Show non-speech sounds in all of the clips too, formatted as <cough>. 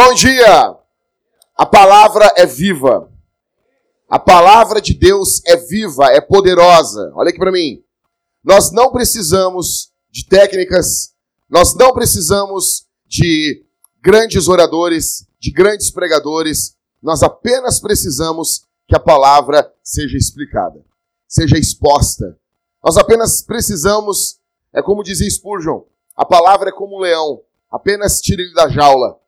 Bom dia! A palavra é viva. A palavra de Deus é viva, é poderosa. Olha aqui para mim. Nós não precisamos de técnicas, nós não precisamos de grandes oradores, de grandes pregadores, nós apenas precisamos que a palavra seja explicada, seja exposta. Nós apenas precisamos, é como dizia Spurgeon, a palavra é como um leão, apenas tire ele da jaula.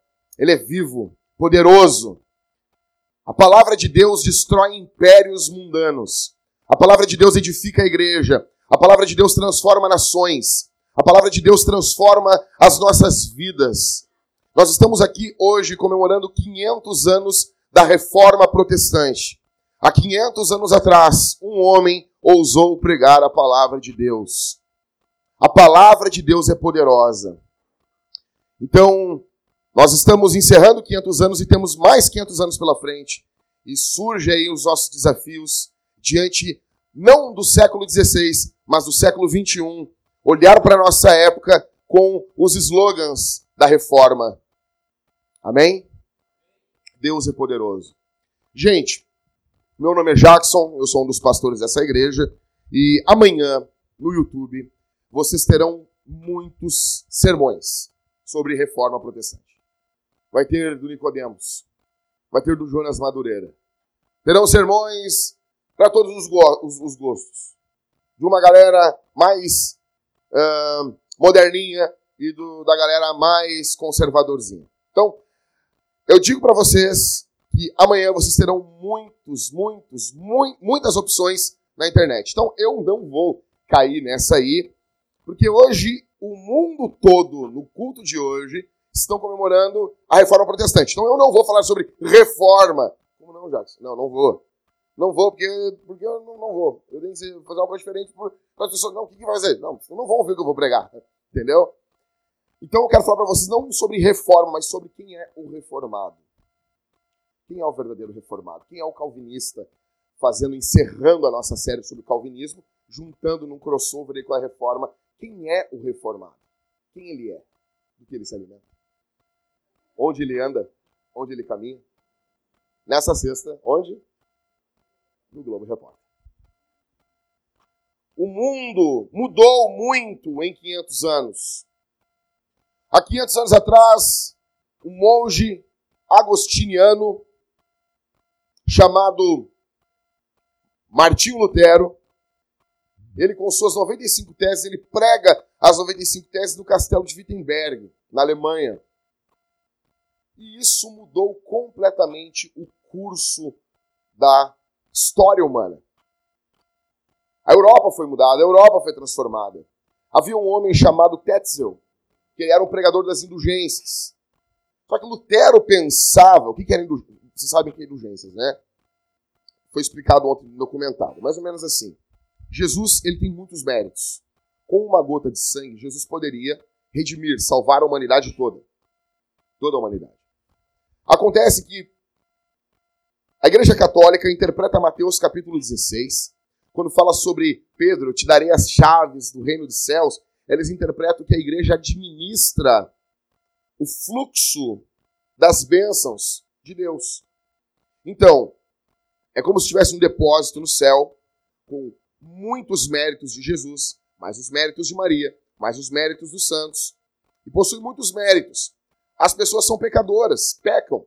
Ele é vivo, poderoso. A palavra de Deus destrói impérios mundanos. A palavra de Deus edifica a igreja. A palavra de Deus transforma nações. A palavra de Deus transforma as nossas vidas. Nós estamos aqui hoje comemorando 500 anos da reforma protestante. Há 500 anos atrás, um homem ousou pregar a palavra de Deus. A palavra de Deus é poderosa. Então, nós estamos encerrando 500 anos e temos mais 500 anos pela frente. E surge aí os nossos desafios diante não do século XVI, mas do século XXI. Olhar para a nossa época com os slogans da reforma. Amém? Deus é poderoso. Gente, meu nome é Jackson, eu sou um dos pastores dessa igreja. E amanhã, no YouTube, vocês terão muitos sermões sobre reforma protestante. Vai ter do Nicodemos, vai ter do Jonas Madureira. Terão sermões para todos os, go os, os, gostos. De uma galera mais uh, moderninha e do, da galera mais conservadorzinha. Então, eu digo para vocês que amanhã vocês terão muitos, muitos, mu muitas opções na internet. Então, eu não vou cair nessa aí porque hoje o mundo todo, no culto de hoje, estão comemorando a reforma protestante. Então eu não vou falar sobre reforma. Como não, Jackson? Não, não vou. Não vou, porque, porque eu não, não vou. Eu tenho que fazer coisa diferente para as pessoas. Não, o que, que vai fazer? Não, não vão ouvir o que eu vou pregar. Entendeu? Então eu quero falar para vocês não sobre reforma, mas sobre quem é o reformado. Quem é o verdadeiro reformado? Quem é o calvinista? Fazendo, encerrando a nossa série sobre calvinismo, juntando num crossover com a reforma quem é o reformado? Quem ele é? Do que ele se alimenta? Onde ele anda? Onde ele caminha? Nessa sexta, onde? No Globo Repórter. O mundo mudou muito em 500 anos. Há 500 anos atrás, um monge agostiniano chamado Martinho Lutero ele, com suas 95 teses, ele prega as 95 teses no castelo de Wittenberg, na Alemanha. E isso mudou completamente o curso da história humana. A Europa foi mudada, a Europa foi transformada. Havia um homem chamado Tetzel, que ele era um pregador das indulgências. Só que Lutero pensava, o que, era indulgência? Vocês sabem que é indulgências, né? Foi explicado ontem no documentário, mais ou menos assim. Jesus ele tem muitos méritos. Com uma gota de sangue, Jesus poderia redimir, salvar a humanidade toda. Toda a humanidade. Acontece que a Igreja Católica interpreta Mateus capítulo 16, quando fala sobre Pedro, te darei as chaves do reino dos céus, eles interpretam que a igreja administra o fluxo das bênçãos de Deus. Então, é como se tivesse um depósito no céu com muitos méritos de Jesus, mais os méritos de Maria, mais os méritos dos santos. E possui muitos méritos. As pessoas são pecadoras, pecam.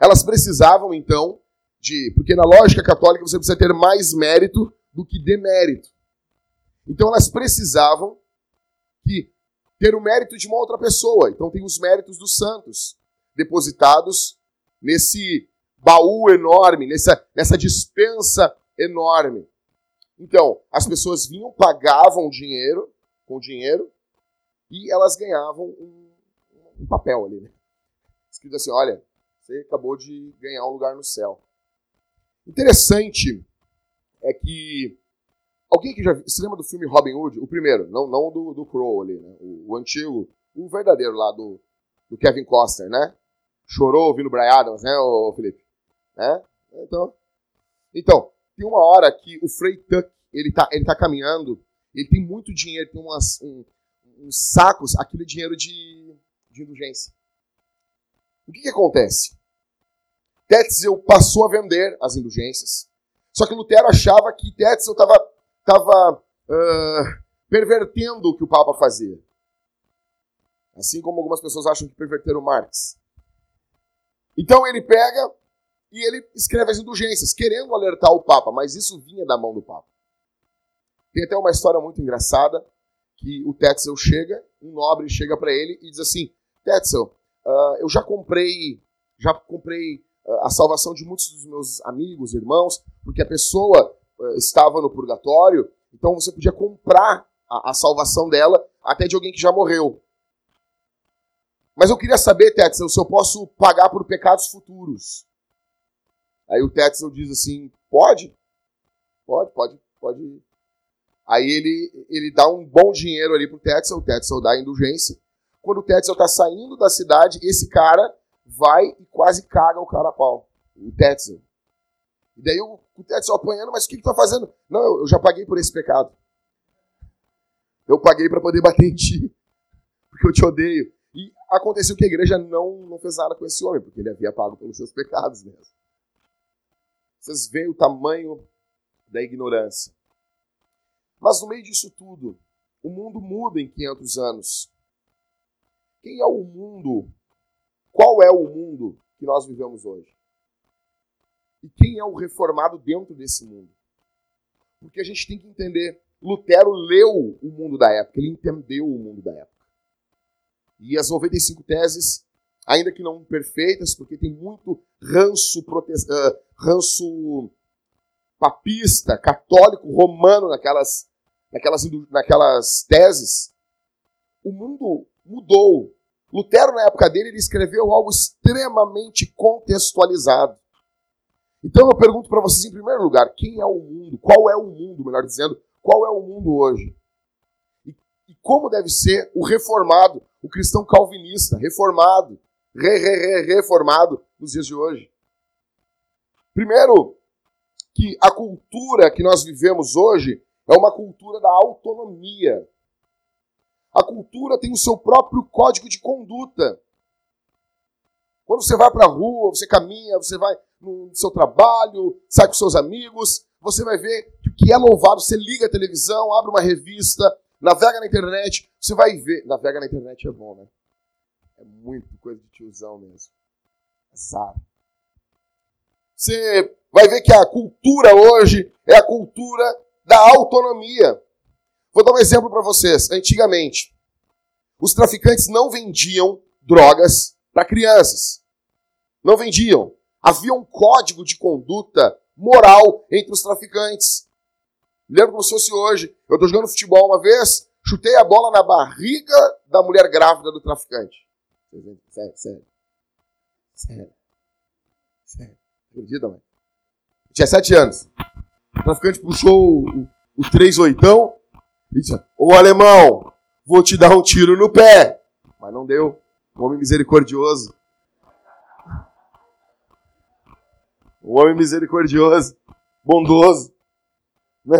Elas precisavam, então, de. Porque na lógica católica você precisa ter mais mérito do que demérito. Então elas precisavam que ter o mérito de uma outra pessoa. Então tem os méritos dos santos depositados nesse baú enorme, nessa, nessa dispensa enorme. Então, as pessoas vinham, pagavam dinheiro, com dinheiro, e elas ganhavam um, um papel ali, né? Escrito assim, olha, você acabou de ganhar um lugar no céu. Interessante é que alguém que já se lembra do filme Robin Hood, o primeiro, não, não do, do Crow ali, né? O, o, antigo, o verdadeiro lá do, do Kevin Costner, né? Chorou ouvindo Brian Adams, né, o Felipe? Né? Então, então, tem uma hora que o Frei Tuck, ele tá, ele tá caminhando, ele tem muito dinheiro, tem umas, um, uns sacos, aquele dinheiro de, de indulgência. O que, que acontece? Tetzel passou a vender as indulgências. Só que Lutero achava que Tetzel estava tava, uh, pervertendo o que o Papa fazia. Assim como algumas pessoas acham que perverteram Marx. Então ele pega e ele escreve as indulgências, querendo alertar o Papa, mas isso vinha da mão do Papa. Tem até uma história muito engraçada que o Tetzel chega, um nobre chega para ele e diz assim: Tetzel, uh, eu já comprei, já comprei uh, a salvação de muitos dos meus amigos, irmãos, porque a pessoa uh, estava no purgatório, então você podia comprar a, a salvação dela até de alguém que já morreu. Mas eu queria saber, Tetzel, se eu posso pagar por pecados futuros. Aí o Tetzel diz assim: pode, pode, pode, pode. Aí ele, ele dá um bom dinheiro ali pro Tetzel, o Tetzel dá a indulgência. Quando o Tetzel tá saindo da cidade, esse cara vai e quase caga o cara a pau. O Tetzel. E daí o, o Tetzel apanhando, mas o que que tá fazendo? Não, eu, eu já paguei por esse pecado. Eu paguei para poder bater em ti. <laughs> Porque eu te odeio. E aconteceu que a igreja não, não fez nada com esse homem, porque ele havia pago pelos seus pecados mesmo. Vocês veem o tamanho da ignorância. Mas no meio disso tudo, o mundo muda em 500 anos. Quem é o mundo? Qual é o mundo que nós vivemos hoje? E quem é o reformado dentro desse mundo? Porque a gente tem que entender. Lutero leu o mundo da época, ele entendeu o mundo da época. E as 95 teses, ainda que não perfeitas, porque tem muito ranço, prote... Ranço papista, católico, romano naquelas, naquelas, naquelas teses, o mundo mudou. Lutero, na época dele, ele escreveu algo extremamente contextualizado. Então eu pergunto para vocês, em primeiro lugar, quem é o mundo? Qual é o mundo, melhor dizendo, qual é o mundo hoje? E, como deve ser o reformado, o cristão calvinista, reformado, re, re, re, reformado nos dias de hoje? Primeiro, que a cultura que nós vivemos hoje é uma cultura da autonomia. A cultura tem o seu próprio código de conduta. Quando você vai para a rua, você caminha, você vai no seu trabalho, sai com seus amigos, você vai ver que o que é louvado, você liga a televisão, abre uma revista, navega na internet, você vai ver. Navega na internet é bom, né? É muito coisa de tiozão mesmo. Azar. Você vai ver que a cultura hoje é a cultura da autonomia. Vou dar um exemplo para vocês. Antigamente, os traficantes não vendiam drogas para crianças. Não vendiam. Havia um código de conduta moral entre os traficantes. Lembro como se fosse hoje. Eu estou jogando futebol uma vez, chutei a bola na barriga da mulher grávida do traficante. Sério, sério. Sério. Sério. Acredita, mãe? Tinha sete anos. O traficante puxou o, o, três oitão e disse: Ô alemão, vou te dar um tiro no pé. Mas não deu. Um homem misericordioso. Um homem misericordioso, bondoso. Né?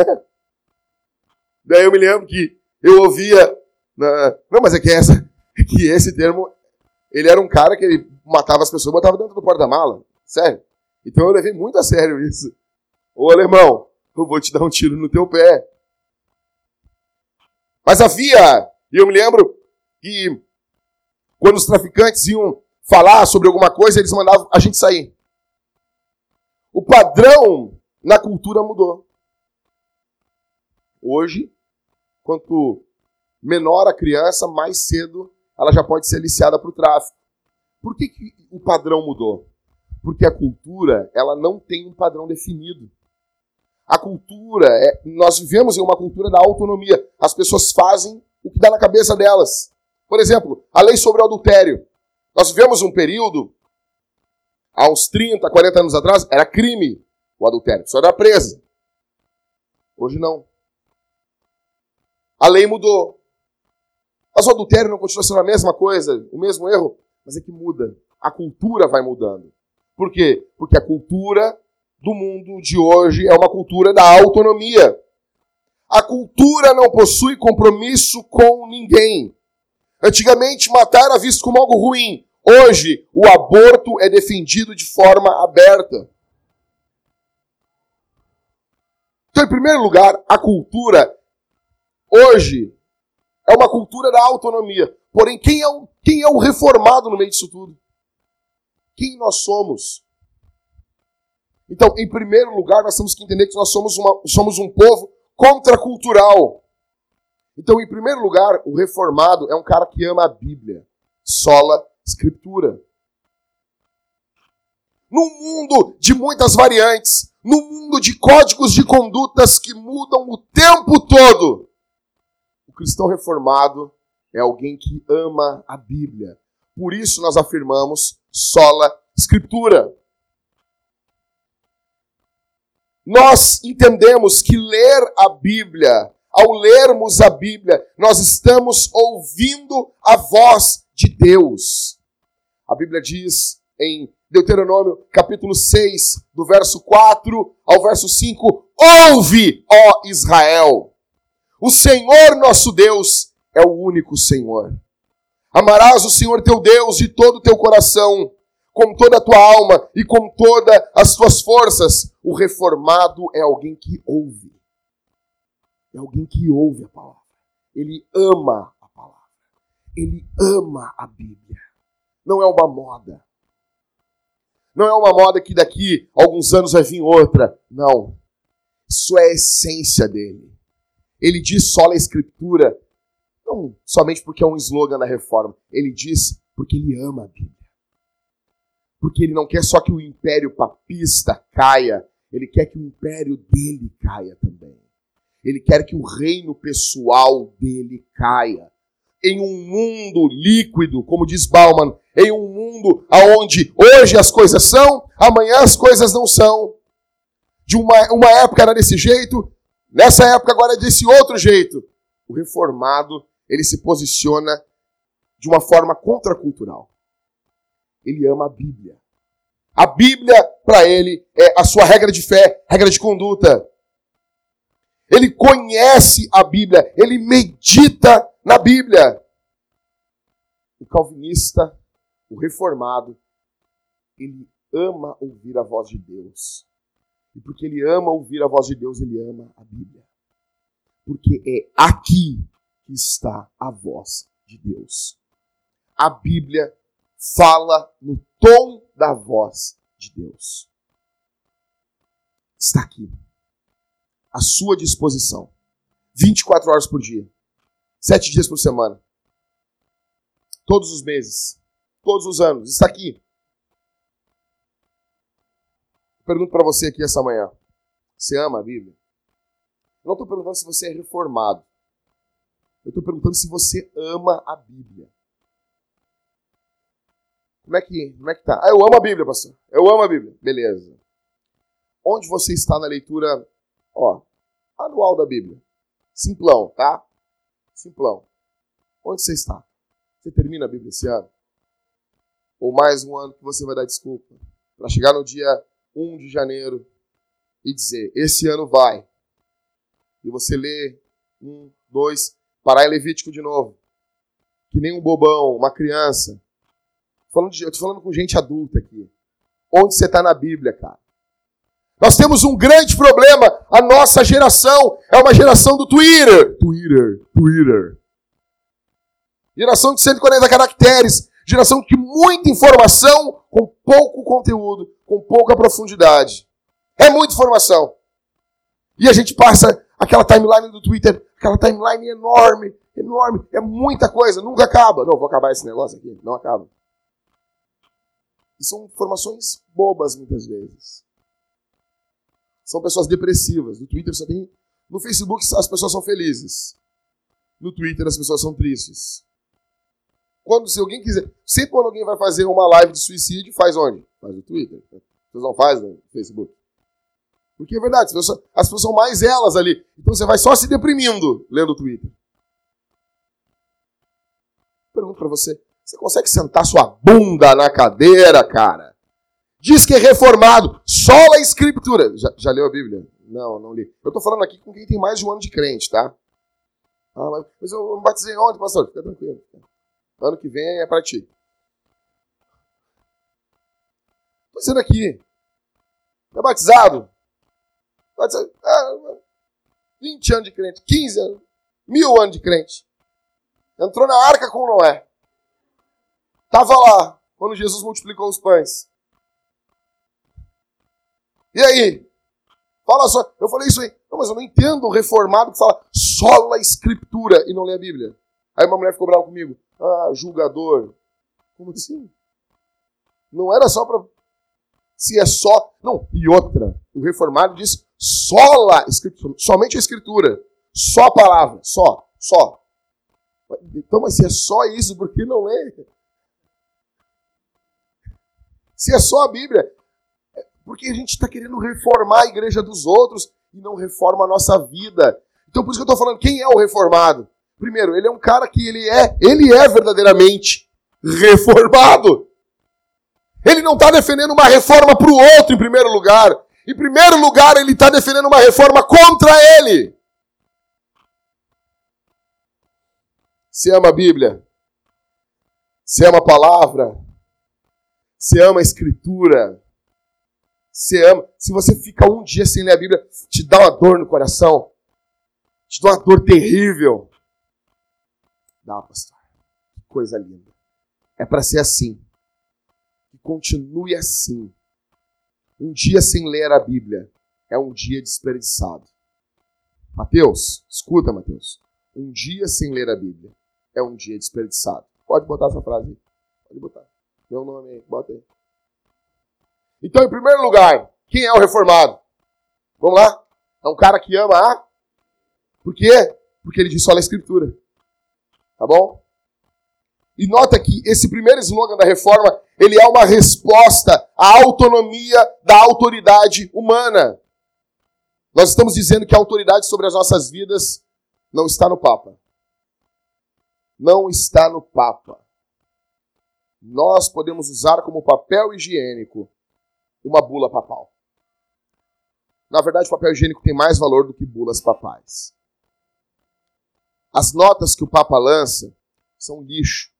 Daí eu me lembro que eu ouvia. Na... Não, mas é que essa. Que esse termo. Ele era um cara que ele matava as pessoas botava dentro do porta-mala. Sério. Então eu levei muito a sério isso. Ô alemão, eu vou te dar um tiro no teu pé. Mas havia, e eu me lembro que quando os traficantes iam falar sobre alguma coisa, eles mandavam a gente sair. O padrão na cultura mudou. Hoje, quanto menor a criança, mais cedo ela já pode ser aliciada para o tráfico. Por que, que o padrão mudou? Porque a cultura, ela não tem um padrão definido. A cultura, é, nós vivemos em uma cultura da autonomia. As pessoas fazem o que dá na cabeça delas. Por exemplo, a lei sobre o adultério. Nós vivemos um período, há uns 30, 40 anos atrás, era crime o adultério. Só era presa. Hoje não. A lei mudou. Mas o adultério não continua sendo a mesma coisa, o mesmo erro, mas é que muda. A cultura vai mudando. Por quê? Porque a cultura do mundo de hoje é uma cultura da autonomia. A cultura não possui compromisso com ninguém. Antigamente, matar era visto como algo ruim. Hoje, o aborto é defendido de forma aberta. Então, em primeiro lugar, a cultura hoje é uma cultura da autonomia. Porém, quem é o, quem é o reformado no meio disso tudo? Quem nós somos? Então, em primeiro lugar, nós temos que entender que nós somos, uma, somos um povo contracultural. Então, em primeiro lugar, o reformado é um cara que ama a Bíblia, sola Escritura. Num mundo de muitas variantes, num mundo de códigos de condutas que mudam o tempo todo, o cristão reformado é alguém que ama a Bíblia. Por isso nós afirmamos sola Escritura. Nós entendemos que ler a Bíblia, ao lermos a Bíblia, nós estamos ouvindo a voz de Deus. A Bíblia diz em Deuteronômio capítulo 6, do verso 4 ao verso 5: Ouve, ó Israel, o Senhor nosso Deus é o único Senhor. Amarás o Senhor teu Deus de todo o teu coração, com toda a tua alma e com todas as tuas forças. O reformado é alguém que ouve. É alguém que ouve a palavra. Ele ama a palavra. Ele ama a Bíblia. Não é uma moda. Não é uma moda que daqui a alguns anos vai vir outra. Não. Isso é a essência dele. Ele diz só a Escritura, não somente porque é um slogan da reforma. Ele diz porque ele ama a Bíblia. Porque ele não quer só que o império papista caia, ele quer que o império dele caia também. Ele quer que o reino pessoal dele caia. Em um mundo líquido, como diz Bauman, em um mundo onde hoje as coisas são, amanhã as coisas não são. De uma, uma época era desse jeito, nessa época agora é desse outro jeito. O reformado, ele se posiciona de uma forma contracultural. Ele ama a Bíblia. A Bíblia, para ele, é a sua regra de fé, regra de conduta. Ele conhece a Bíblia, ele medita na Bíblia. O calvinista o reformado, ele ama ouvir a voz de Deus. E porque ele ama ouvir a voz de Deus, ele ama a Bíblia. Porque é aqui que está a voz de Deus. A Bíblia fala no tom da voz de Deus. Está aqui. À sua disposição. 24 horas por dia. Sete dias por semana. Todos os meses todos os anos. Está aqui. Pergunto para você aqui essa manhã. Você ama a Bíblia? Não estou perguntando se você é reformado. Eu estou perguntando se você ama a Bíblia. Como é que, como é que tá? Ah, eu amo a Bíblia, pastor. Eu amo a Bíblia. Beleza. Onde você está na leitura, ó, anual da Bíblia? Simplão, tá? Simplão. Onde você está? Você termina a Bíblia esse ano? ou mais um ano que você vai dar desculpa, para chegar no dia 1 de janeiro e dizer: esse ano vai. E você lê um, dois, parar em Levítico de novo. Que nem um bobão, uma criança. Falando de, eu estou falando com gente adulta aqui. Onde você está na Bíblia, cara? Nós temos um grande problema. A nossa geração é uma geração do Twitter. Twitter, Twitter. Geração de 140 caracteres. Geração de muita informação com pouco conteúdo, com pouca profundidade. É muita informação. E a gente passa aquela timeline do Twitter, aquela timeline enorme, enorme, é muita coisa, nunca acaba. Não, vou acabar esse negócio aqui, não acaba. E são informações bobas muitas vezes. São pessoas depressivas. No Twitter só tem. No Facebook as pessoas são felizes. No Twitter as pessoas são tristes. Quando, se alguém quiser. Sempre quando alguém vai fazer uma live de suicídio, faz onde? Faz no Twitter. Vocês não fazem no Facebook. Porque é verdade, as pessoas, as pessoas são mais elas ali. Então você vai só se deprimindo lendo o Twitter. Pergunto para você: você consegue sentar sua bunda na cadeira, cara? Diz que é reformado, só a escritura. Já, já leu a Bíblia? Não, não li. Eu tô falando aqui com quem tem mais de um ano de crente, tá? Ah, mas, eu, eu batizei ontem, pastor. Fica tranquilo. Ano que vem é para ti. Estou dizendo aqui. É batizado? batizado ah, 20 anos de crente, 15 anos, mil anos de crente. Entrou na arca com Noé. Estava lá, quando Jesus multiplicou os pães. E aí? Fala só. Eu falei isso aí. Não, mas eu não entendo o reformado que fala só a escritura e não lê a Bíblia. Aí uma mulher ficou brava comigo. Ah, julgador. Como assim? Não era só para. Se é só. Não, e outra. O reformado diz sola escritura. Somente a escritura. Só a palavra. Só. Só. Então, mas se é só isso, por que não lê? Se é só a Bíblia, porque a gente está querendo reformar a igreja dos outros e não reforma a nossa vida. Então por isso que eu estou falando, quem é o reformado? Primeiro, ele é um cara que ele é, ele é verdadeiramente reformado. Ele não está defendendo uma reforma para o outro em primeiro lugar. Em primeiro lugar, ele está defendendo uma reforma contra ele. Você ama a Bíblia? Você ama a palavra? Você ama a Escritura? Você ama. Se você fica um dia sem ler a Bíblia, te dá uma dor no coração. Te dá uma dor terrível. Dá, pastor. Que coisa linda. É para ser assim. Que continue assim. Um dia sem ler a Bíblia é um dia desperdiçado. Mateus, escuta, Mateus. Um dia sem ler a Bíblia é um dia desperdiçado. Pode botar essa frase aí. Pode botar. Meu nome aí, bota aí. Então, em primeiro lugar, quem é o reformado? Vamos lá? É um cara que ama a. Por quê? Porque ele diz só a escritura. Tá bom? E nota que esse primeiro slogan da reforma, ele é uma resposta à autonomia da autoridade humana. Nós estamos dizendo que a autoridade sobre as nossas vidas não está no Papa. Não está no Papa. Nós podemos usar como papel higiênico uma bula papal. Na verdade, papel higiênico tem mais valor do que bulas papais. As notas que o Papa lança são lixo.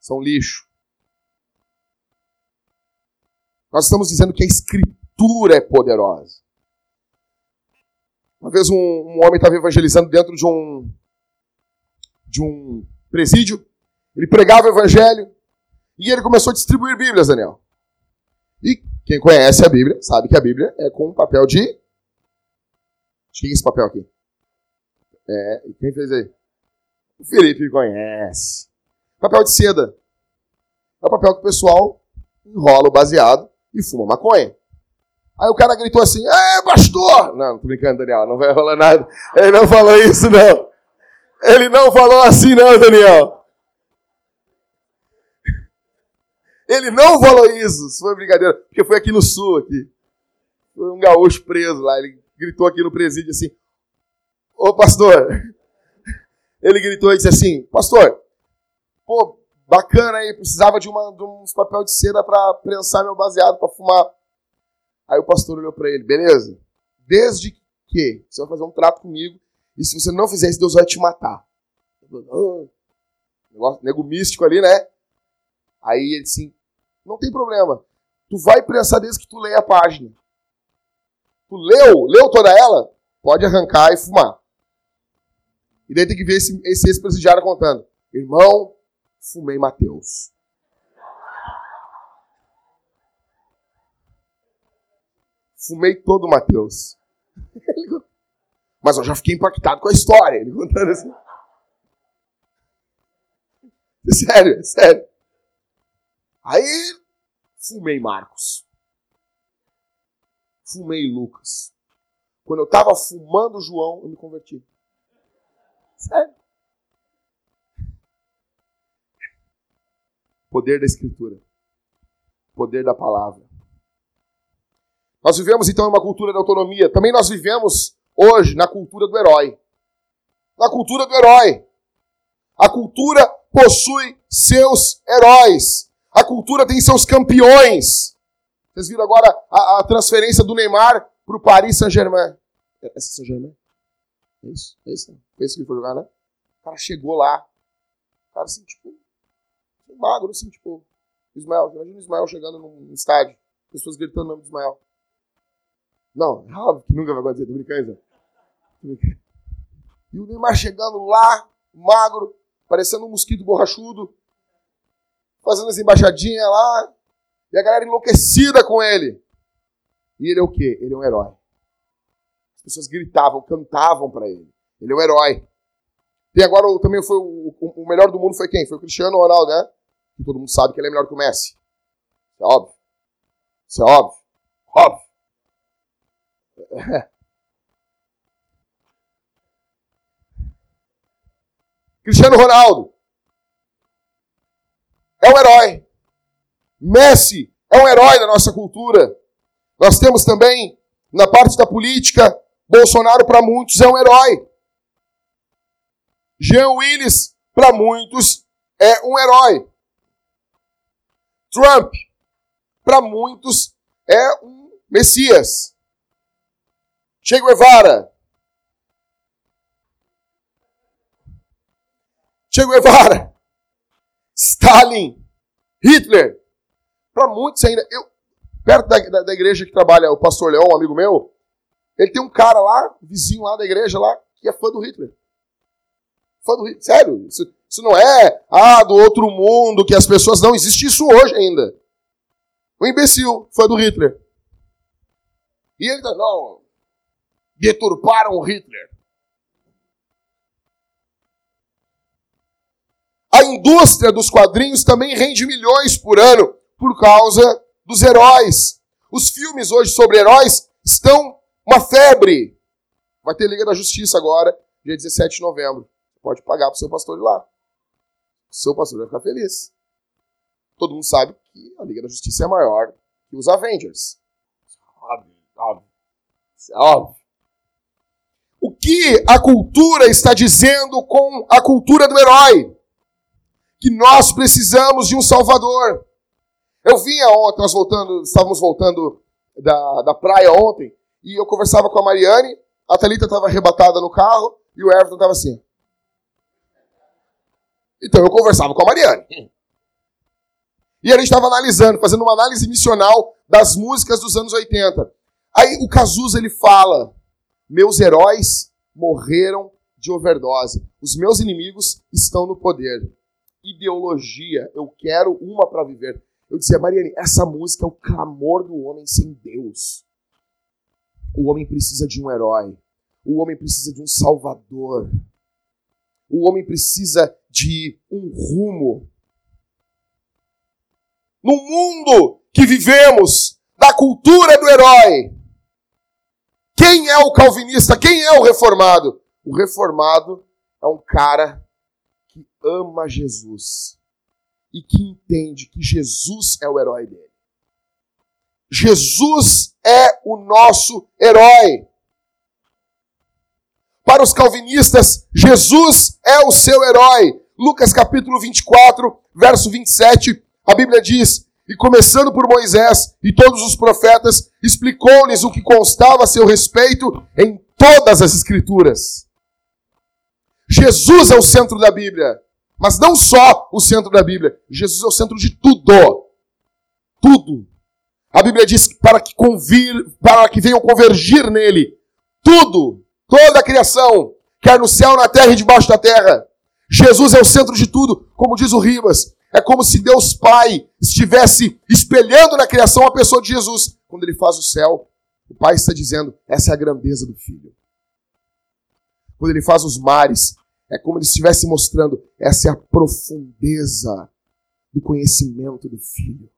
São lixo. Nós estamos dizendo que a escritura é poderosa. Uma vez um, um homem estava evangelizando dentro de um, de um presídio. Ele pregava o evangelho e ele começou a distribuir Bíblias, Daniel. E quem conhece a Bíblia sabe que a Bíblia é com papel de. De quem é esse papel aqui? É, quem fez aí? O Felipe conhece. Papel de seda. É o papel que o pessoal enrola o baseado e fuma maconha. Aí o cara gritou assim: É, pastor! Não, não tô brincando, Daniel, não vai rolar nada. Ele não falou isso, não. Ele não falou assim, não, Daniel. Ele não falou isso. Isso foi brincadeira. Porque foi aqui no sul, aqui. Foi um gaúcho preso lá. Ele gritou aqui no presídio assim: Ô pastor. <laughs> Ele gritou e disse assim: Pastor, pô, bacana aí. Precisava de, uma, de uns papel de seda para prensar meu baseado, para fumar. Aí o pastor olhou para ele: Beleza. Desde que você vai fazer um trato comigo. E se você não fizer isso, Deus vai te matar. Negócio, nego místico ali, né? Aí ele assim, não tem problema. Tu vai prensar desde que tu leia a página. Tu leu, leu toda ela? Pode arrancar e fumar. E daí tem que ver esse, ex-presidiário contando. Irmão, fumei Mateus. Fumei todo o Mateus. <laughs> Mas eu já fiquei impactado com a história. Ele contando assim. Sério, sério. Aí fumei Marcos. Fumei Lucas. Quando eu estava fumando João, eu me converti. Sério. Poder da Escritura. Poder da palavra. Nós vivemos então uma cultura da autonomia. Também nós vivemos hoje na cultura do herói. Na cultura do herói. A cultura possui seus heróis. A cultura tem seus campeões. Vocês viram agora a, a transferência do Neymar para o Paris Saint-Germain. É, é Saint-Germain? É isso? É isso? Foi isso que ele foi jogar, né? O cara chegou lá. Cara, assim, tipo, magro, assim, tipo, Ismael. Imagina o Ismael chegando num estádio, pessoas gritando o nome do Ismael. Não, é óbvio que nunca vai acontecer, tô brincando. E o Neymar chegando lá, magro, parecendo um mosquito borrachudo, fazendo as embaixadinhas lá, e a galera enlouquecida com ele. E ele é o quê? Ele é um herói. As pessoas gritavam, cantavam para ele. Ele é um herói. E agora também foi o, o, melhor do mundo foi quem? Foi o Cristiano Ronaldo, né? Que todo mundo sabe que ele é melhor que o Messi. Isso é óbvio. Isso é óbvio. Óbvio. <laughs> Cristiano Ronaldo é um herói. Messi é um herói da nossa cultura. Nós temos também, na parte da política, Bolsonaro para muitos é um herói. Jean Willis, para muitos, é um herói. Trump, para muitos, é um Messias. Che Guevara. Che Guevara. Stalin. Hitler. Para muitos ainda. Eu, perto da, da, da, igreja que trabalha o pastor Leão, um amigo meu, ele tem um cara lá, vizinho lá da igreja lá, que é fã do Hitler. Fã do Hitler. Sério, isso, isso não é, ah, do outro mundo, que as pessoas. Não, existe isso hoje ainda. Um imbecil, fã do Hitler. E ele tá, não, deturparam Hitler. A indústria dos quadrinhos também rende milhões por ano por causa dos heróis. Os filmes hoje sobre heróis estão uma febre. Vai ter Liga da Justiça agora, dia 17 de novembro. Pode pagar para o seu pastor ir lá. O seu pastor vai ficar feliz. Todo mundo sabe que a Liga da Justiça é maior que os Avengers. Óbvio, óbvio. Isso é óbvio. O que a cultura está dizendo com a cultura do herói? Que nós precisamos de um Salvador. Eu vinha ontem, nós voltando, estávamos voltando da, da praia ontem, e eu conversava com a Mariane, a Thalita estava arrebatada no carro, e o Everton estava assim. Então eu conversava com a Mariane. E a gente estava analisando, fazendo uma análise missional das músicas dos anos 80. Aí o Cazuza ele fala: Meus heróis morreram de overdose. Os meus inimigos estão no poder. Ideologia, eu quero uma para viver. Eu dizia, Mariane, essa música é o clamor do homem sem Deus. O homem precisa de um herói. O homem precisa de um salvador. O homem precisa de um rumo. No mundo que vivemos, da cultura do herói, quem é o calvinista? Quem é o reformado? O reformado é um cara ama Jesus e que entende que Jesus é o herói dele. Jesus é o nosso herói. Para os calvinistas, Jesus é o seu herói. Lucas capítulo 24, verso 27, a Bíblia diz: E começando por Moisés e todos os profetas, explicou-lhes o que constava a seu respeito em todas as Escrituras. Jesus é o centro da Bíblia. Mas não só o centro da Bíblia. Jesus é o centro de tudo. Tudo. A Bíblia diz para que, convir, para que venham convergir nele. Tudo. Toda a criação. Quer no céu, na terra e debaixo da terra. Jesus é o centro de tudo. Como diz o Ribas. É como se Deus Pai estivesse espelhando na criação a pessoa de Jesus. Quando ele faz o céu, o Pai está dizendo: essa é a grandeza do Filho. Quando ele faz os mares, é como ele estivesse mostrando, essa é a profundeza do conhecimento do Filho.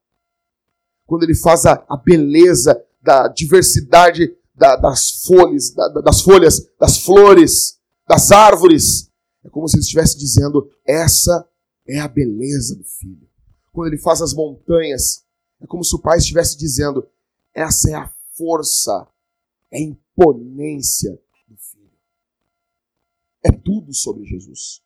Quando ele faz a, a beleza da diversidade da, das folhas, da, das folhas, das flores, das árvores, é como se ele estivesse dizendo, essa é a beleza do Filho. Quando ele faz as montanhas, é como se o Pai estivesse dizendo, essa é a força, é a imponência é tudo sobre Jesus.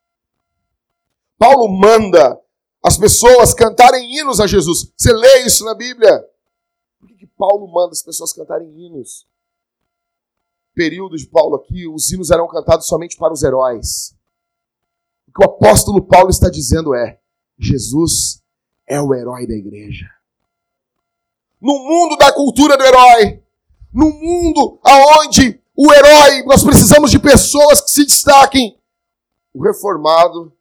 Paulo manda as pessoas cantarem hinos a Jesus. Você lê isso na Bíblia? Por que, que Paulo manda as pessoas cantarem hinos? Período de Paulo aqui, os hinos eram cantados somente para os heróis. que o apóstolo Paulo está dizendo é: Jesus é o herói da igreja. No mundo da cultura do herói, no mundo aonde o herói, nós precisamos de pessoas que se destaquem. O reformado,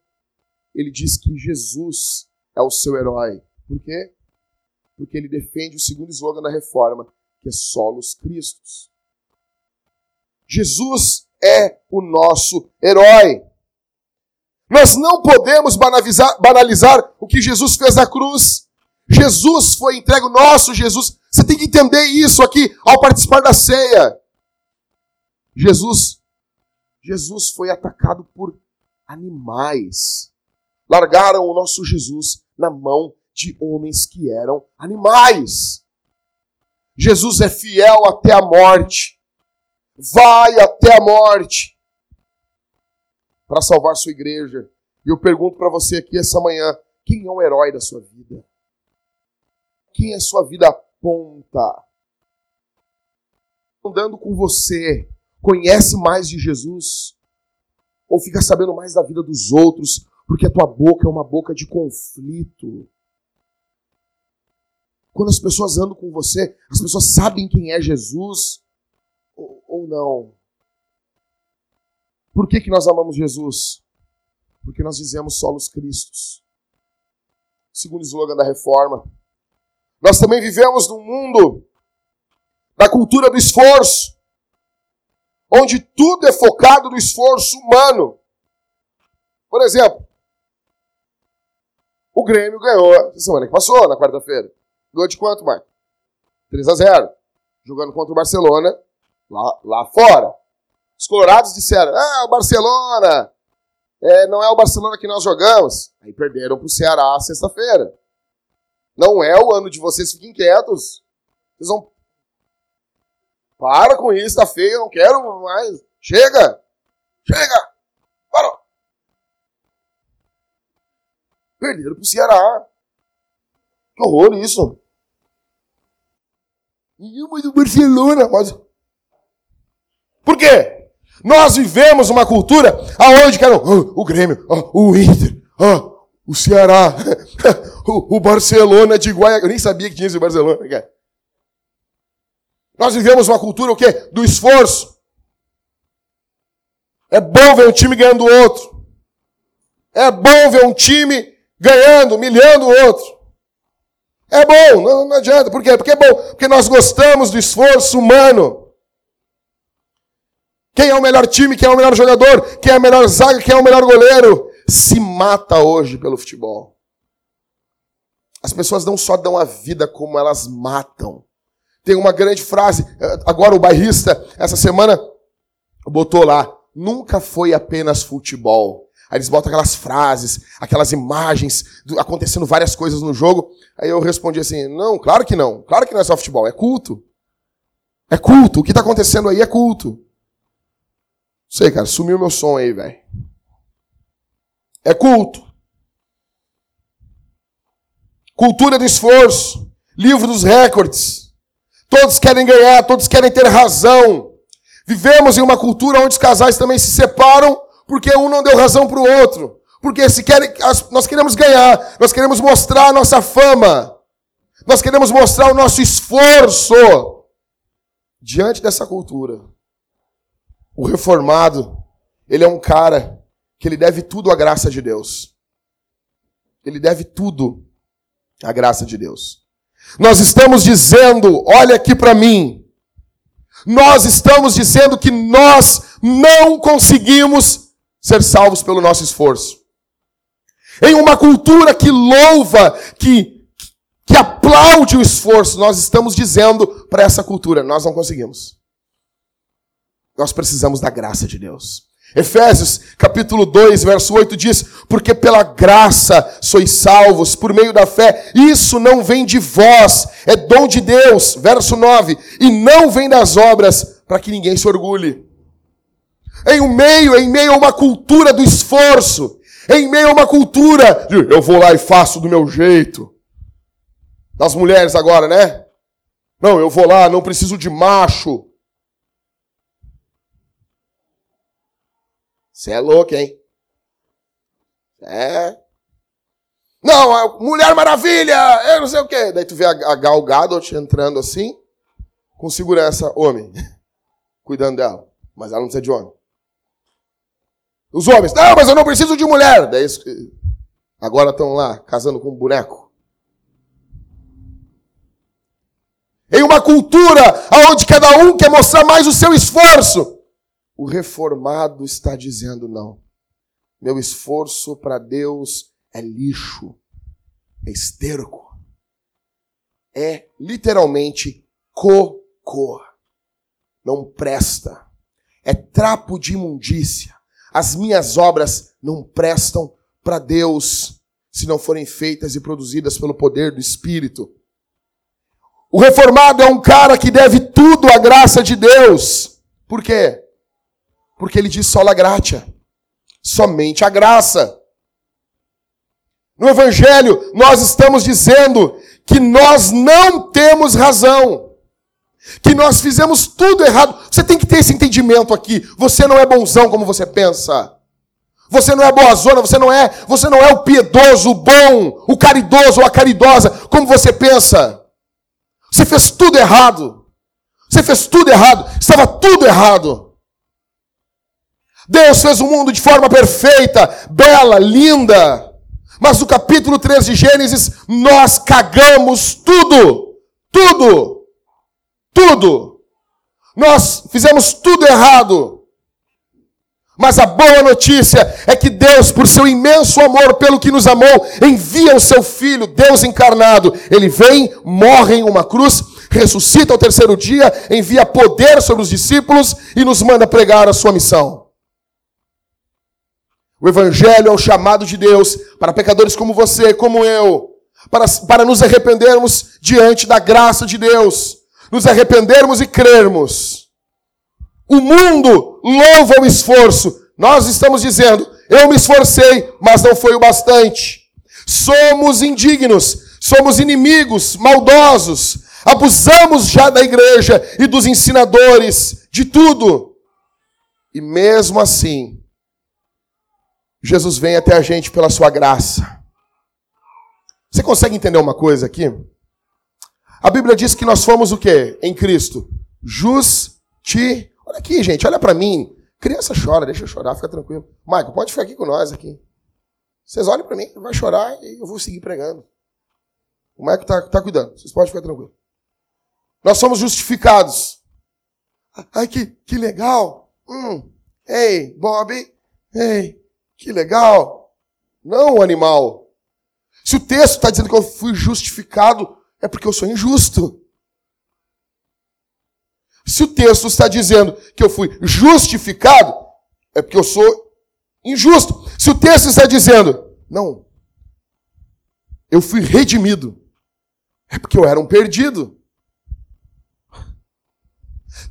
ele diz que Jesus é o seu herói. Por quê? Porque ele defende o segundo slogan da reforma, que é solos Cristos. Jesus é o nosso herói. Nós não podemos banalizar, banalizar o que Jesus fez na cruz. Jesus foi entregue, o nosso Jesus. Você tem que entender isso aqui ao participar da ceia. Jesus, Jesus foi atacado por animais. Largaram o nosso Jesus na mão de homens que eram animais. Jesus é fiel até a morte. Vai até a morte para salvar sua igreja. E eu pergunto para você aqui essa manhã: quem é o herói da sua vida? Quem é sua vida aponta? Andando com você, conhece mais de Jesus? Ou fica sabendo mais da vida dos outros, porque a tua boca é uma boca de conflito? Quando as pessoas andam com você, as pessoas sabem quem é Jesus ou, ou não? Por que, que nós amamos Jesus? Porque nós dizemos solos Cristos. Segundo o slogan da reforma. Nós também vivemos num mundo da cultura do esforço, onde tudo é focado no esforço humano. Por exemplo, o Grêmio ganhou semana que passou, na quarta-feira. Ganhou de quanto, Marco? 3 a 0 Jogando contra o Barcelona, lá, lá fora. Os colorados disseram: ah, o Barcelona, é, não é o Barcelona que nós jogamos. Aí perderam para o Ceará sexta-feira. Não é o ano de vocês, fiquem quietos. Vocês vão. Para com isso, tá feio, não quero mais. Chega! Chega! Parou! Perderam para o Ceará. Que horror isso! O do Barcelona, mas. Por quê? Nós vivemos uma cultura aonde quero oh, o Grêmio, oh, o Inter, oh, o Ceará, <laughs> o, Barcelona de Guaiaquil. Eu nem sabia que tinha esse Barcelona. Cara. Nós vivemos uma cultura o quê? Do esforço. É bom ver um time ganhando o outro. É bom ver um time ganhando, humilhando o outro. É bom, não, não adianta. Por quê? Porque é bom. Porque nós gostamos do esforço humano. Quem é o melhor time, quem é o melhor jogador, quem é a melhor zaga, quem é o melhor goleiro. Se mata hoje pelo futebol. As pessoas não só dão a vida, como elas matam. Tem uma grande frase, eh, agora o bairrista, essa semana, botou lá: nunca foi apenas futebol. Aí eles botam aquelas frases, aquelas imagens, acontecendo várias coisas no jogo. Aí eu respondi assim: não, claro que não. Claro que não é só futebol, é culto. É culto. O que está acontecendo aí é culto. Sei, cara, sumiu meu som aí, velho. É culto. Cultura do esforço. Livro dos recordes. Todos querem ganhar, todos querem ter razão. Vivemos em uma cultura onde os casais também se separam porque um não deu razão para o outro. Porque se querem, nós queremos ganhar, nós queremos mostrar a nossa fama, nós queremos mostrar o nosso esforço diante dessa cultura. O reformado, ele é um cara que ele deve tudo à graça de Deus. Ele deve tudo à graça de Deus. Nós estamos dizendo, olha aqui para mim. Nós estamos dizendo que nós não conseguimos ser salvos pelo nosso esforço. Em uma cultura que louva, que, que aplaude o esforço, nós estamos dizendo para essa cultura, nós não conseguimos. Nós precisamos da graça de Deus. Efésios capítulo 2, verso 8 diz: Porque pela graça sois salvos, por meio da fé, isso não vem de vós, é dom de Deus. Verso 9: E não vem das obras, para que ninguém se orgulhe. Em um meio, em meio a uma cultura do esforço, em meio a uma cultura de eu vou lá e faço do meu jeito. Das mulheres agora, né? Não, eu vou lá, não preciso de macho. Você é louco, hein? É. Não, Mulher Maravilha, eu não sei o quê. Daí tu vê a, a Gal Gadot entrando assim, com segurança, homem, <laughs> cuidando dela. Mas ela não precisa de homem. Os homens, não, mas eu não preciso de mulher. Daí, agora estão lá, casando com um boneco. Em uma cultura onde cada um quer mostrar mais o seu esforço, o reformado está dizendo não. Meu esforço para Deus é lixo, é esterco, é literalmente cocô. Não presta. É trapo de imundícia. As minhas obras não prestam para Deus se não forem feitas e produzidas pelo poder do Espírito. O reformado é um cara que deve tudo à graça de Deus. Por quê? Porque ele diz sola gratia. Somente a graça. No Evangelho, nós estamos dizendo que nós não temos razão. Que nós fizemos tudo errado. Você tem que ter esse entendimento aqui. Você não é bonzão como você pensa. Você não é boazona, você não é, você não é o piedoso, o bom, o caridoso ou a caridosa como você pensa. Você fez tudo errado. Você fez tudo errado. Estava tudo errado. Deus fez o mundo de forma perfeita, bela, linda. Mas no capítulo 3 de Gênesis, nós cagamos tudo. Tudo. Tudo. Nós fizemos tudo errado. Mas a boa notícia é que Deus, por seu imenso amor pelo que nos amou, envia o seu Filho, Deus encarnado. Ele vem, morre em uma cruz, ressuscita ao terceiro dia, envia poder sobre os discípulos e nos manda pregar a sua missão. O Evangelho é o chamado de Deus para pecadores como você, como eu, para, para nos arrependermos diante da graça de Deus, nos arrependermos e crermos. O mundo louva o esforço. Nós estamos dizendo, eu me esforcei, mas não foi o bastante. Somos indignos, somos inimigos, maldosos, abusamos já da igreja e dos ensinadores, de tudo. E mesmo assim, Jesus vem até a gente pela sua graça. Você consegue entender uma coisa aqui? A Bíblia diz que nós fomos o quê? Em Cristo. Justificados Olha aqui, gente, olha para mim. Criança chora, deixa eu chorar, fica tranquilo. Michael, pode ficar aqui com nós aqui. Vocês olhem para mim, vai chorar e eu vou seguir pregando. O Michael está tá cuidando, vocês podem ficar tranquilos. Nós somos justificados. Ai, que, que legal. Hum. Ei, Bob. Ei, que legal. Não, animal. Se o texto está dizendo que eu fui justificado, é porque eu sou injusto. Se o texto está dizendo que eu fui justificado, é porque eu sou injusto. Se o texto está dizendo, não, eu fui redimido, é porque eu era um perdido.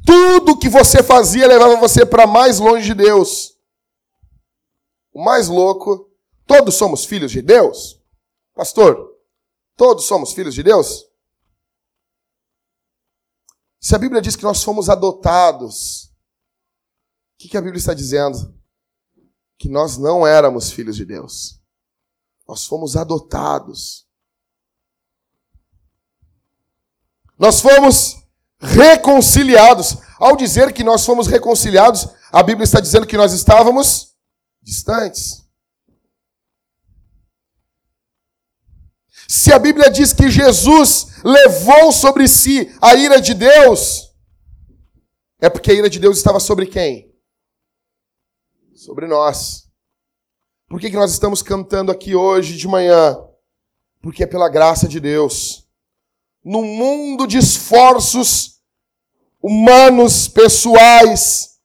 Tudo que você fazia levava você para mais longe de Deus. O mais louco, todos somos filhos de Deus? Pastor, todos somos filhos de Deus? Se a Bíblia diz que nós fomos adotados, o que, que a Bíblia está dizendo? Que nós não éramos filhos de Deus. Nós fomos adotados. Nós fomos reconciliados. Ao dizer que nós fomos reconciliados, a Bíblia está dizendo que nós estávamos distantes. Se a Bíblia diz que Jesus levou sobre si a ira de Deus, é porque a ira de Deus estava sobre quem? Sobre nós. Por que, que nós estamos cantando aqui hoje de manhã? Porque é pela graça de Deus. No mundo de esforços humanos, pessoais,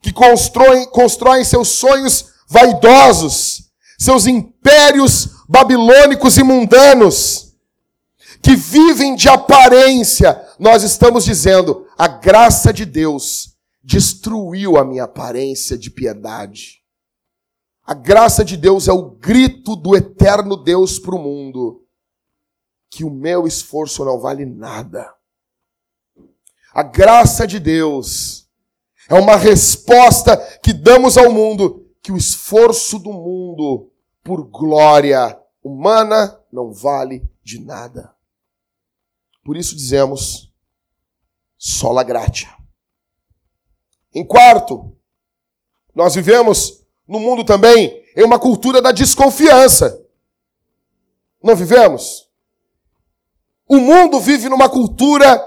que constroem, constroem seus sonhos vaidosos, seus impérios babilônicos e mundanos, que vivem de aparência, nós estamos dizendo, a graça de Deus destruiu a minha aparência de piedade. A graça de Deus é o grito do eterno Deus para o mundo, que o meu esforço não vale nada. A graça de Deus é uma resposta que damos ao mundo, que o esforço do mundo por glória humana não vale de nada. Por isso dizemos sola gratia. Em quarto, nós vivemos no mundo também em uma cultura da desconfiança. Não vivemos? O mundo vive numa cultura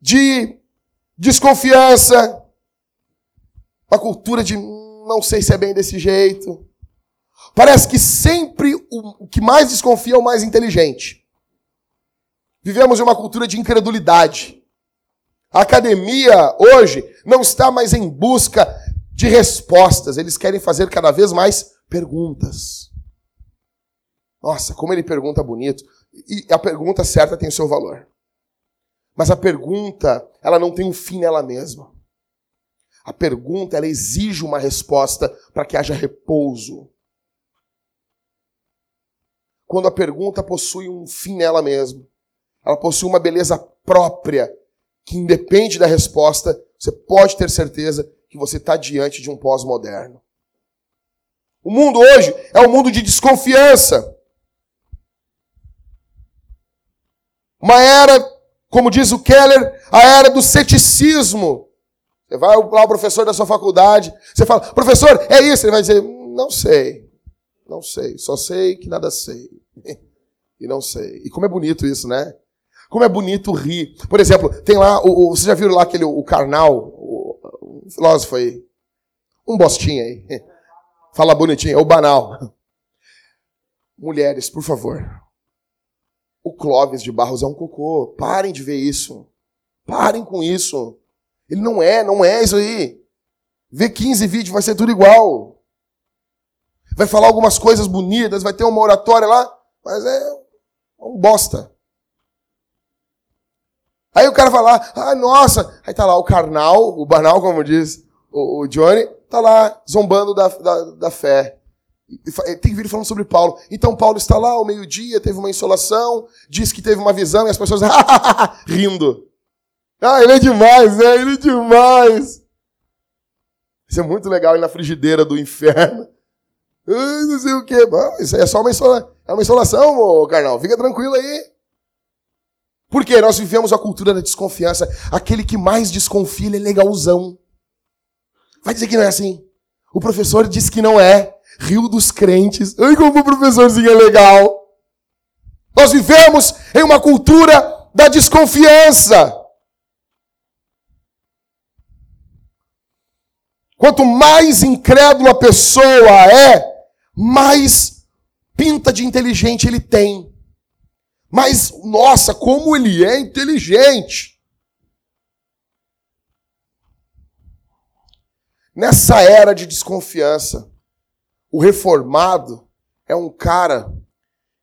de desconfiança, uma cultura de não sei se é bem desse jeito. Parece que sempre o que mais desconfia é o mais inteligente. Vivemos em uma cultura de incredulidade. A academia hoje não está mais em busca de respostas, eles querem fazer cada vez mais perguntas. Nossa, como ele pergunta bonito. E a pergunta certa tem o seu valor. Mas a pergunta, ela não tem um fim nela mesma. A pergunta, ela exige uma resposta para que haja repouso. Quando a pergunta possui um fim nela mesma, ela possui uma beleza própria, que independe da resposta, você pode ter certeza que você está diante de um pós-moderno. O mundo hoje é um mundo de desconfiança. Uma era, como diz o Keller, a era do ceticismo. Você vai lá, o professor da sua faculdade, você fala, professor, é isso? Ele vai dizer, não sei, não sei, só sei que nada sei. <laughs> e não sei. E como é bonito isso, né? Como é bonito rir. Por exemplo, tem lá, o, o, vocês já viram lá aquele, o Karnal, o, o filósofo aí? Um bostinho aí. <laughs> Fala bonitinho, é o banal. <laughs> Mulheres, por favor. O Clóvis de Barros é um cocô. Parem de ver isso. Parem com isso. Ele não é, não é isso aí. Vê 15 vídeos, vai ser tudo igual. Vai falar algumas coisas bonitas, vai ter uma oratória lá, mas é um bosta. Aí o cara vai lá, ah, nossa, aí tá lá o carnal, o banal, como diz o, o Johnny, tá lá zombando da, da, da fé. Tem vídeo falando sobre Paulo. Então Paulo está lá ao meio-dia, teve uma insolação, diz que teve uma visão e as pessoas <laughs> rindo. Ah, ele é demais, né? Ele é demais. Isso é muito legal ir na frigideira do inferno. <laughs> Ai, não sei o quê. isso é só uma, é uma insolação, ô, carnal. Fica tranquilo aí. Porque nós vivemos a cultura da desconfiança. Aquele que mais desconfia, ele é legalzão. Vai dizer que não é assim. O professor disse que não é. Rio dos crentes. Ai, como o professorzinho é legal. Nós vivemos em uma cultura da desconfiança. Quanto mais incrédula a pessoa é, mais pinta de inteligente ele tem. Mas, nossa, como ele é inteligente. Nessa era de desconfiança, o reformado é um cara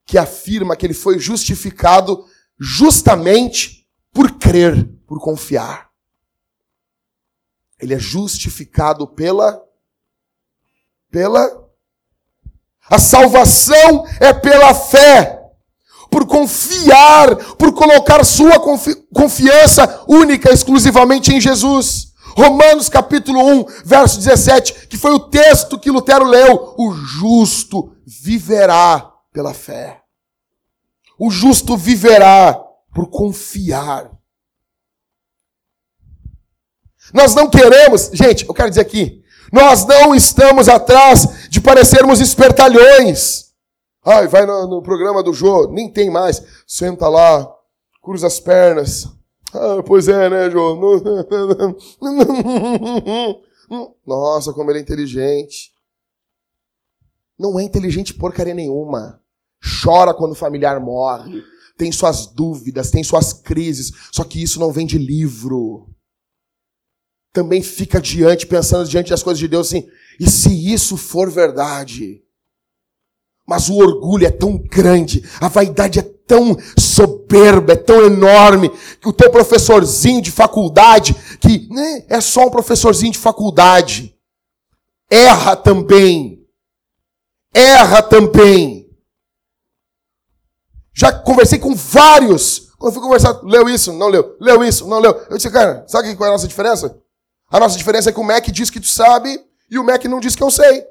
que afirma que ele foi justificado justamente por crer, por confiar. Ele é justificado pela pela a salvação é pela fé, por confiar, por colocar sua confi confiança única exclusivamente em Jesus. Romanos capítulo 1, verso 17, que foi o texto que Lutero leu, o justo viverá pela fé. O justo viverá por confiar. Nós não queremos, gente, eu quero dizer aqui, nós não estamos atrás de parecermos espertalhões. Ai, vai no, no programa do Jô, nem tem mais. Senta lá, cruza as pernas. Ah, pois é, né, Jô? <laughs> Nossa, como ele é inteligente. Não é inteligente porcaria nenhuma. Chora quando o familiar morre. Tem suas dúvidas, tem suas crises. Só que isso não vem de livro também fica diante, pensando diante das coisas de Deus assim, e se isso for verdade? Mas o orgulho é tão grande, a vaidade é tão soberba, é tão enorme, que o teu professorzinho de faculdade, que né, é só um professorzinho de faculdade, erra também. Erra também. Já conversei com vários. Quando eu fui conversar, leu isso, não leu. Leu isso, não leu. Eu disse, cara, sabe qual é a nossa diferença? A nossa diferença é que o Mac diz que tu sabe e o Mac não diz que eu sei.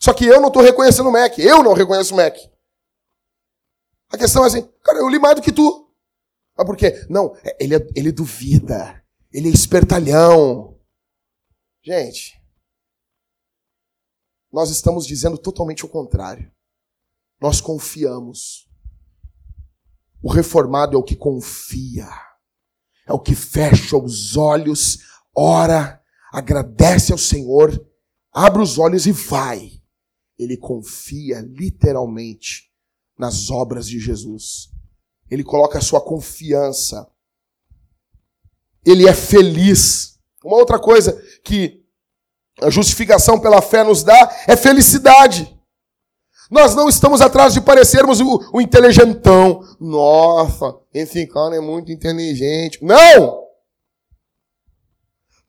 Só que eu não estou reconhecendo o Mac. Eu não reconheço o Mac. A questão é assim, cara, eu li mais do que tu. Ah, por quê? Não, é, ele, é, ele duvida. Ele é espertalhão. Gente, nós estamos dizendo totalmente o contrário. Nós confiamos. O reformado é o que confia, é o que fecha os olhos, ora, agradece ao Senhor, abre os olhos e vai. Ele confia literalmente nas obras de Jesus. Ele coloca a sua confiança. Ele é feliz. Uma outra coisa que a justificação pela fé nos dá é felicidade. Nós não estamos atrás de parecermos o, o inteligentão. Nossa, esse cara é muito inteligente. Não!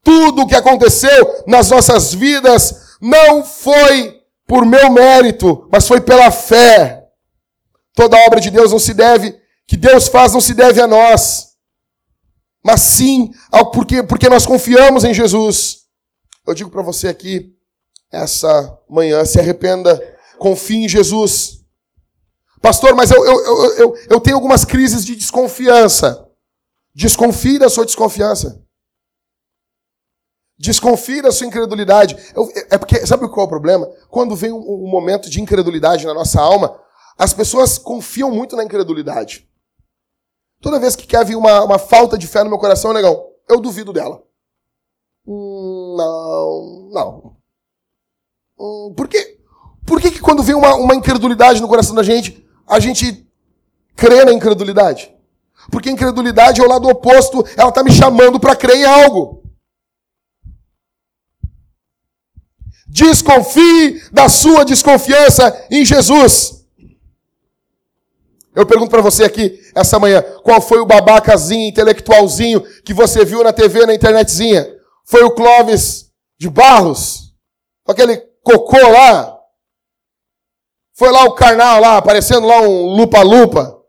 Tudo o que aconteceu nas nossas vidas não foi por meu mérito, mas foi pela fé. Toda obra de Deus não se deve, que Deus faz não se deve a nós, mas sim ao porque, porque nós confiamos em Jesus. Eu digo para você aqui, essa manhã, se arrependa Confie em Jesus. Pastor, mas eu, eu, eu, eu, tenho algumas crises de desconfiança. Desconfie da sua desconfiança. Desconfie da sua incredulidade. Eu, é porque, sabe qual é o problema? Quando vem um, um momento de incredulidade na nossa alma, as pessoas confiam muito na incredulidade. Toda vez que quer vir uma, uma falta de fé no meu coração, negão, eu duvido dela. Hum, não, não. Hum, por quê? Por que, que quando vem uma, uma incredulidade no coração da gente, a gente crê na incredulidade? Porque incredulidade é o lado oposto, ela está me chamando para crer em algo. Desconfie da sua desconfiança em Jesus. Eu pergunto para você aqui essa manhã, qual foi o babacazinho, intelectualzinho que você viu na TV, na internetzinha? Foi o Clóvis de Barros? Aquele cocô lá? Foi lá o carnal lá, aparecendo lá um lupa-lupa.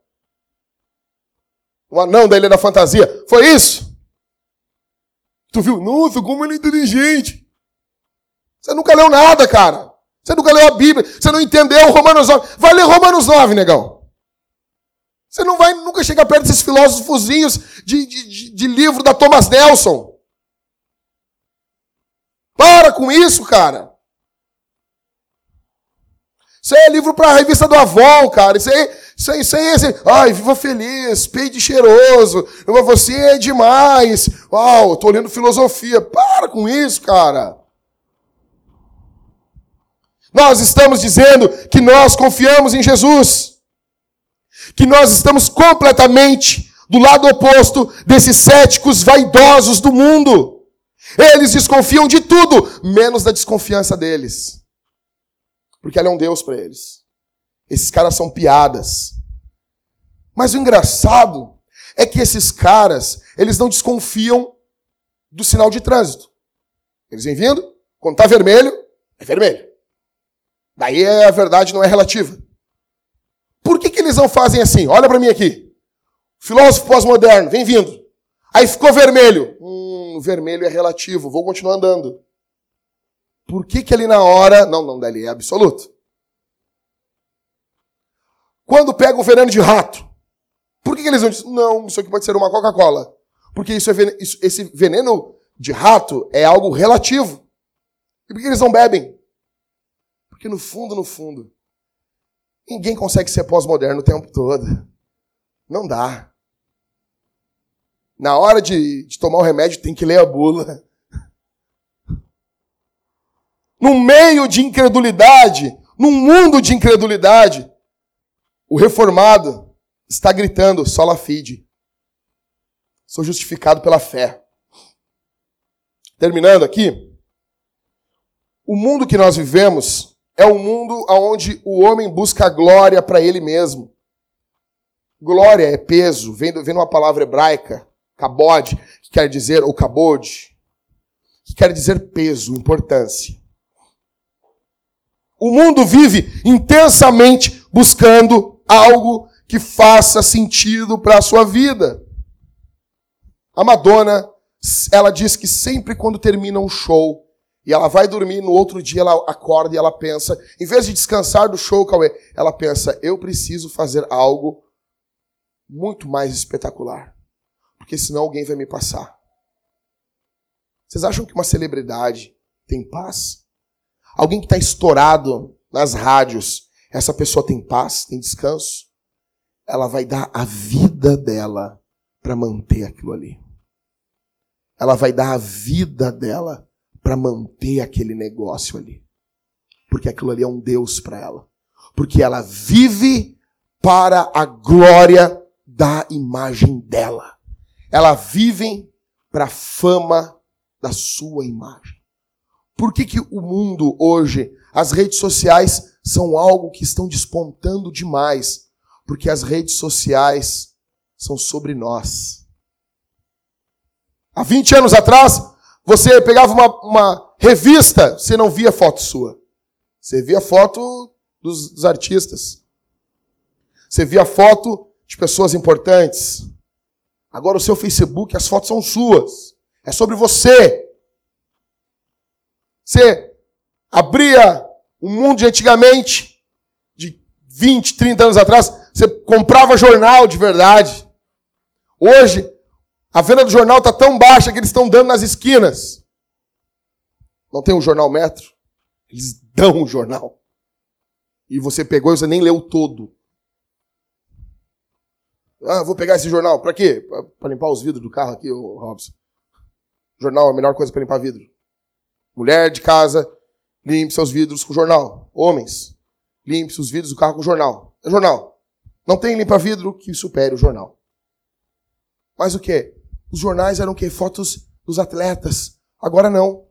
Um anão da Ilha da Fantasia. Foi isso? Tu viu? Nossa, como ele é inteligente. Você nunca leu nada, cara. Você nunca leu a Bíblia. Você não entendeu Romanos 9. Vai ler Romanos 9, negão. Você não vai nunca chegar perto desses filósofos de, de, de, livro da Thomas Nelson. Para com isso, cara. Isso aí é livro para a revista do Avon, cara. Isso aí, isso aí, isso aí é assim, ai, viva feliz, peide cheiroso, você é demais. Uau, tô lendo filosofia. Para com isso, cara. Nós estamos dizendo que nós confiamos em Jesus. Que nós estamos completamente do lado oposto desses céticos vaidosos do mundo. Eles desconfiam de tudo, menos da desconfiança deles. Porque ela é um Deus para eles. Esses caras são piadas. Mas o engraçado é que esses caras, eles não desconfiam do sinal de trânsito. Eles vêm vindo, quando tá vermelho, é vermelho. Daí a verdade não é relativa. Por que, que eles não fazem assim? Olha para mim aqui. Filósofo pós-moderno, vem vindo. Aí ficou vermelho. Hum, vermelho é relativo, vou continuar andando. Por que, que ali na hora. Não, não, dali é absoluto. Quando pega o veneno de rato, por que, que eles não dizem, não, isso aqui pode ser uma Coca-Cola? Porque isso é veneno, isso, esse veneno de rato é algo relativo. E por que eles não bebem? Porque no fundo, no fundo, ninguém consegue ser pós-moderno o tempo todo. Não dá. Na hora de, de tomar o remédio, tem que ler a bula no meio de incredulidade, num mundo de incredulidade, o reformado está gritando: sola fide. Sou justificado pela fé. Terminando aqui, o mundo que nós vivemos é um mundo onde o homem busca glória para ele mesmo. Glória é peso, vem, vem uma palavra hebraica, kabod, que quer dizer, ou kabod, que quer dizer peso, importância. O mundo vive intensamente buscando algo que faça sentido para a sua vida. A Madonna, ela diz que sempre quando termina um show, E ela vai dormir, no outro dia ela acorda e ela pensa, em vez de descansar do show, Cauê, ela pensa, eu preciso fazer algo muito mais espetacular. Porque senão alguém vai me passar. Vocês acham que uma celebridade tem paz? Alguém que está estourado nas rádios, essa pessoa tem paz, tem descanso? Ela vai dar a vida dela para manter aquilo ali. Ela vai dar a vida dela para manter aquele negócio ali. Porque aquilo ali é um Deus para ela. Porque ela vive para a glória da imagem dela. Ela vive para a fama da sua imagem. Por que, que o mundo hoje, as redes sociais são algo que estão despontando demais? Porque as redes sociais são sobre nós. Há 20 anos atrás, você pegava uma, uma revista, você não via foto sua. Você via foto dos, dos artistas. Você via foto de pessoas importantes. Agora o seu Facebook, as fotos são suas. É sobre você. Você abria o mundo de antigamente, de 20, 30 anos atrás, você comprava jornal de verdade. Hoje, a venda do jornal está tão baixa que eles estão dando nas esquinas. Não tem um jornal metro? Eles dão o jornal. E você pegou e você nem leu todo. Ah, vou pegar esse jornal. Para quê? Para limpar os vidros do carro aqui, Robson. Jornal é a melhor coisa para limpar vidro. Mulher de casa, limpe seus vidros com jornal. Homens, limpe seus vidros do carro com jornal. É jornal. Não tem limpa-vidro que supere o jornal. Mas o que? Os jornais eram o quê? Fotos dos atletas. Agora não.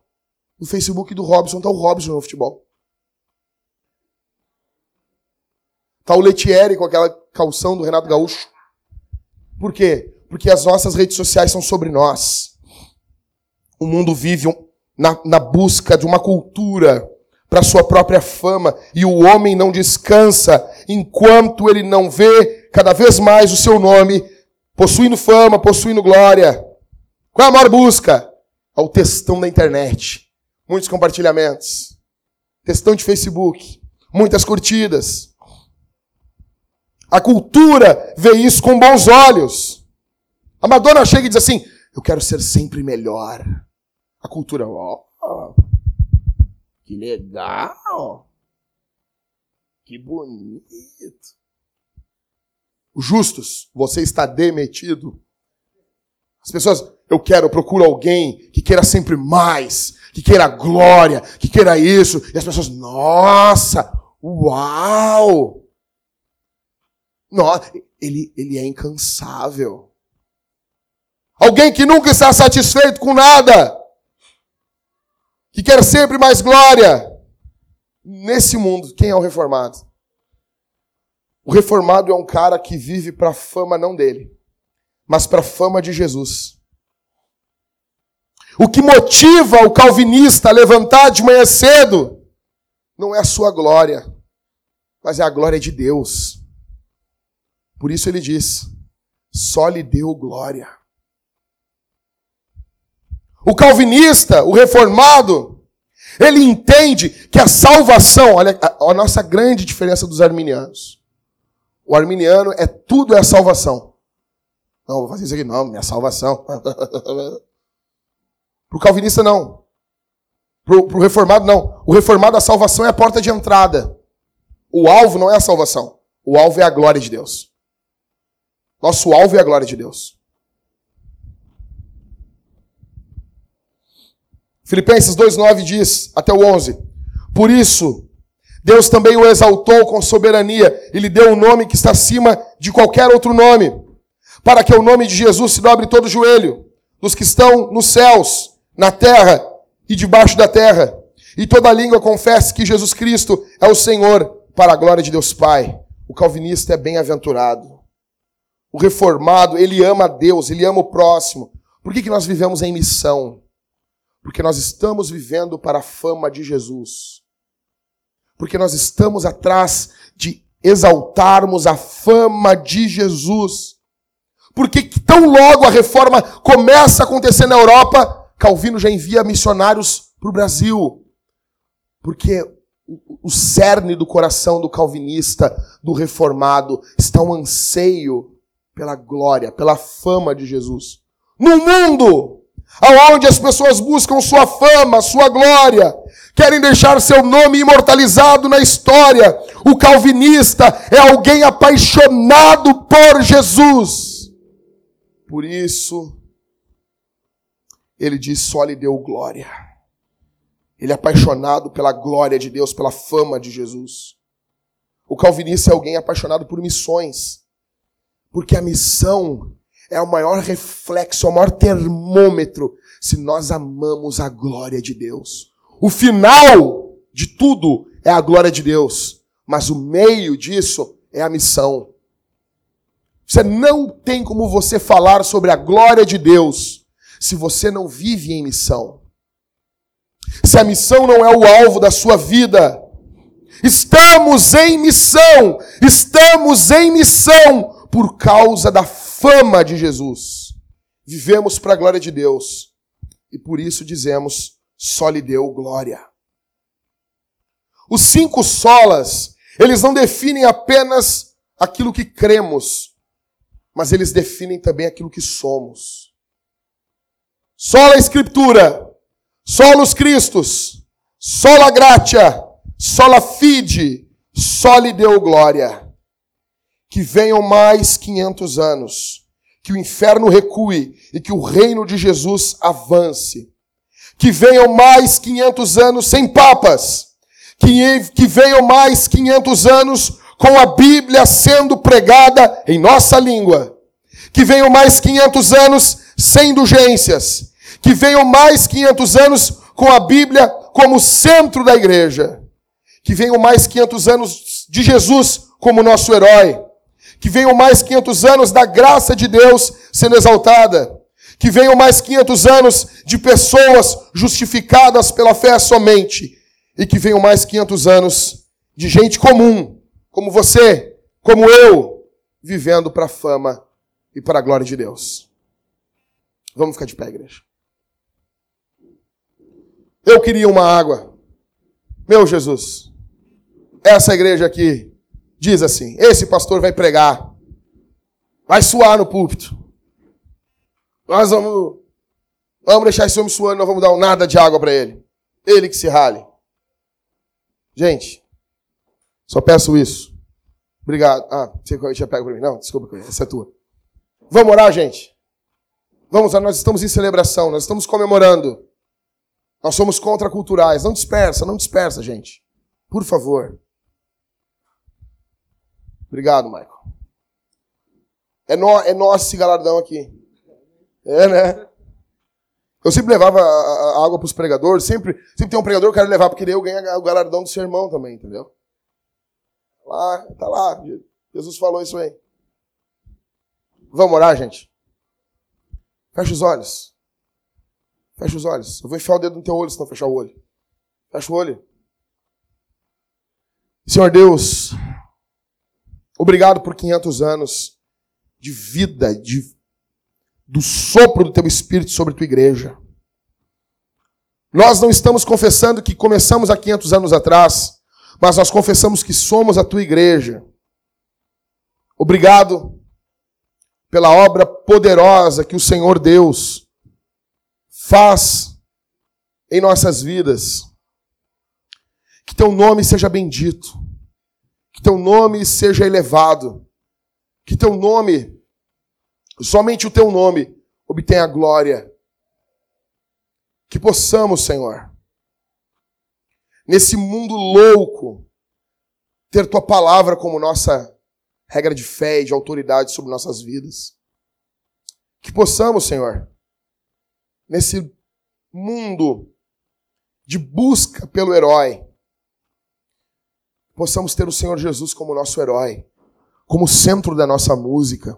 No Facebook do Robson tá o Robson no futebol. Tá o Letieri com aquela calção do Renato Gaúcho. Por quê? Porque as nossas redes sociais são sobre nós. O mundo vive na, na busca de uma cultura para sua própria fama e o homem não descansa enquanto ele não vê cada vez mais o seu nome possuindo fama, possuindo glória. Qual é a maior busca? É o textão da internet. Muitos compartilhamentos. Textão de Facebook. Muitas curtidas. A cultura vê isso com bons olhos. A Madonna chega e diz assim: Eu quero ser sempre melhor. A cultura, ó, oh, que legal. Que bonito. Os justos, você está demitido. As pessoas, eu quero, eu procuro alguém que queira sempre mais, que queira glória, que queira isso. E as pessoas, nossa, uau! Nossa, ele, ele é incansável. Alguém que nunca está satisfeito com nada, que quer sempre mais glória. Nesse mundo, quem é o reformado? O reformado é um cara que vive para a fama não dele, mas para a fama de Jesus. O que motiva o calvinista a levantar de manhã cedo não é a sua glória, mas é a glória de Deus. Por isso ele diz: só lhe deu glória. O calvinista, o reformado, ele entende que a salvação, olha a, nossa grande diferença dos arminianos. O arminiano é tudo é salvação. Não, vou fazer isso aqui, não, minha salvação. <laughs> Para o calvinista, não. Para o reformado, não. O reformado, a salvação é a porta de entrada. O alvo não é a salvação. O alvo é a glória de Deus. Nosso alvo é a glória de Deus. Filipenses 2,9 diz, até o 11: Por isso, Deus também o exaltou com soberania e lhe deu um nome que está acima de qualquer outro nome, para que o nome de Jesus se dobre todo o joelho, dos que estão nos céus, na terra e debaixo da terra, e toda língua confesse que Jesus Cristo é o Senhor, para a glória de Deus Pai. O calvinista é bem-aventurado. O reformado, ele ama Deus, ele ama o próximo. Por que, que nós vivemos em missão? Porque nós estamos vivendo para a fama de Jesus porque nós estamos atrás de exaltarmos a fama de Jesus. Porque tão logo a reforma começa a acontecer na Europa, Calvino já envia missionários para o Brasil. Porque o cerne do coração do calvinista, do reformado, está um anseio pela glória, pela fama de Jesus. No mundo, aonde as pessoas buscam sua fama, sua glória, querem deixar seu nome imortalizado na história, o calvinista é alguém apaixonado por Jesus. Por isso, ele diz: só lhe deu glória. Ele é apaixonado pela glória de Deus, pela fama de Jesus. O calvinista é alguém apaixonado por missões. Porque a missão é o maior reflexo, é o maior termômetro se nós amamos a glória de Deus. O final de tudo é a glória de Deus, mas o meio disso é a missão. Você não tem como você falar sobre a glória de Deus se você não vive em missão. Se a missão não é o alvo da sua vida, estamos em missão, estamos em missão por causa da fama de Jesus. Vivemos para a glória de Deus e por isso dizemos: só lhe deu glória. Os cinco solas, eles não definem apenas aquilo que cremos, mas eles definem também aquilo que somos. Sola Escritura, Solus Christus, sola gratia, sola fide, só lhe deu glória. Que venham mais 500 anos, que o inferno recue e que o reino de Jesus avance. Que venham mais 500 anos sem papas, que, que venham mais 500 anos com a Bíblia sendo pregada em nossa língua. Que venham mais 500 anos sem indulgências que venham mais 500 anos com a Bíblia como centro da igreja. Que venham mais 500 anos de Jesus como nosso herói. Que venham mais 500 anos da graça de Deus sendo exaltada. Que venham mais 500 anos de pessoas justificadas pela fé somente. E que venham mais 500 anos de gente comum, como você, como eu, vivendo para a fama e para a glória de Deus. Vamos ficar de pé, igreja. Eu queria uma água. Meu Jesus, essa igreja aqui diz assim: esse pastor vai pregar, vai suar no púlpito. Nós vamos, vamos deixar esse homem suando, não vamos dar nada de água para ele. Ele que se rale. Gente, só peço isso. Obrigado. Ah, você já pega para mim. Não, desculpa, essa é tua. Vamos orar, gente? Vamos, nós estamos em celebração, nós estamos comemorando. Nós somos contraculturais. Não dispersa, não dispersa, gente. Por favor. Obrigado, Michael. É, no, é nosso esse galardão aqui. É, né? Eu sempre levava a, água para os pregadores. Sempre, sempre tem um pregador que eu quero levar, porque eu ganho o galardão do sermão também, entendeu? Lá, tá lá. Jesus falou isso aí. Vamos orar, gente? Fecha os olhos. Fecha os olhos. Eu vou enfiar o dedo no teu olho se não fechar o olho. Fecha o olho. Senhor Deus, obrigado por 500 anos de vida, de, do sopro do teu Espírito sobre tua igreja. Nós não estamos confessando que começamos há 500 anos atrás, mas nós confessamos que somos a tua igreja. Obrigado pela obra poderosa que o Senhor Deus faz em nossas vidas. Que teu nome seja bendito. Que teu nome seja elevado. Que teu nome, somente o teu nome, obtenha glória. Que possamos, Senhor, nesse mundo louco, ter tua palavra como nossa regra de fé e de autoridade sobre nossas vidas. Que possamos, Senhor, nesse mundo de busca pelo herói, possamos ter o Senhor Jesus como nosso herói, como centro da nossa música.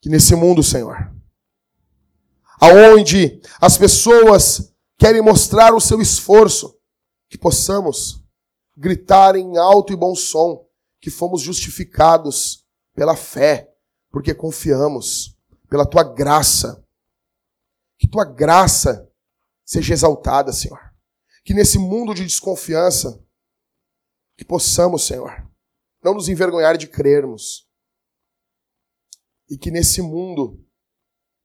Que nesse mundo, Senhor, aonde as pessoas querem mostrar o seu esforço, que possamos gritar em alto e bom som que fomos justificados pela fé, porque confiamos pela tua graça. Que tua graça seja exaltada, Senhor. Que nesse mundo de desconfiança que possamos, Senhor, não nos envergonhar de crermos. E que nesse mundo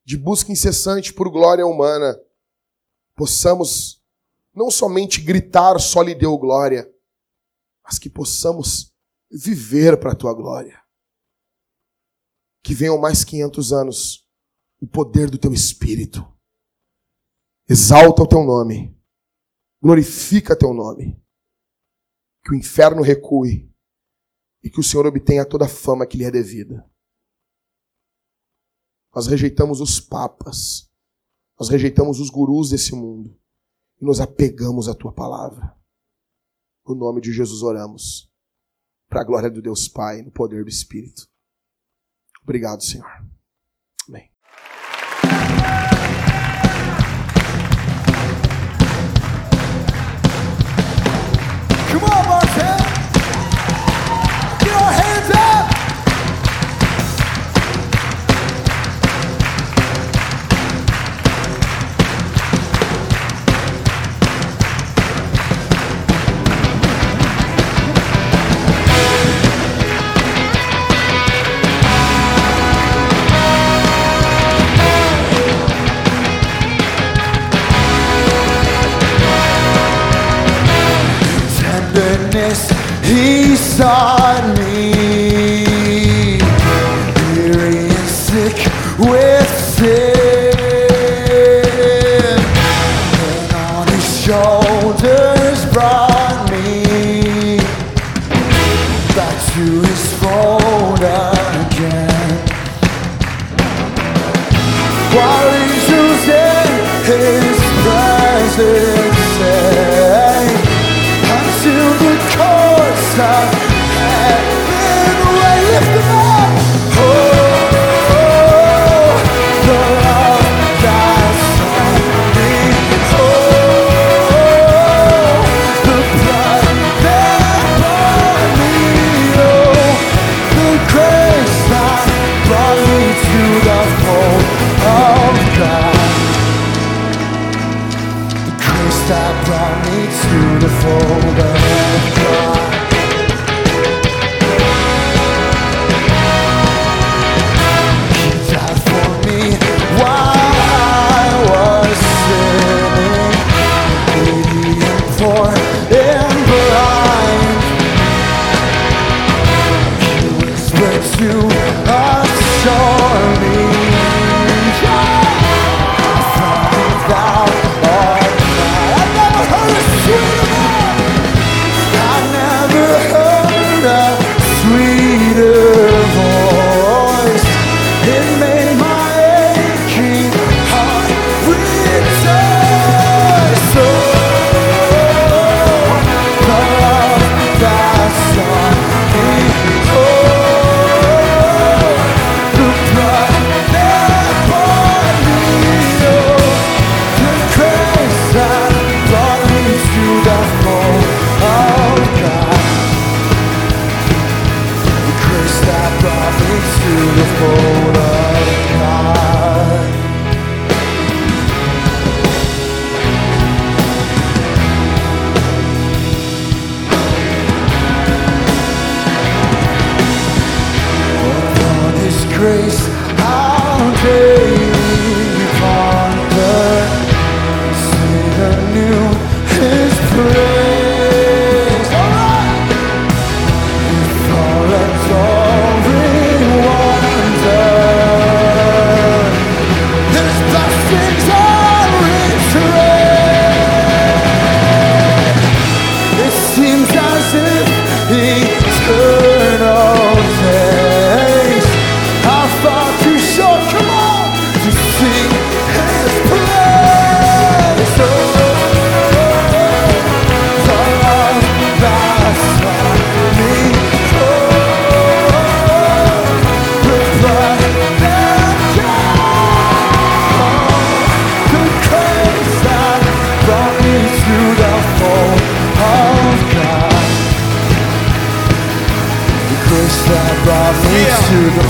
de busca incessante por glória humana, possamos não somente gritar só lhe deu glória, mas que possamos viver para a tua glória. Que venham mais 500 anos o poder do teu espírito. Exalta o teu nome. Glorifica teu nome que o inferno recue e que o Senhor obtenha toda a fama que lhe é devida. Nós rejeitamos os papas, nós rejeitamos os gurus desse mundo e nos apegamos à tua palavra. No nome de Jesus oramos, para a glória do Deus Pai, no poder do Espírito. Obrigado, Senhor.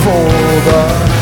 for the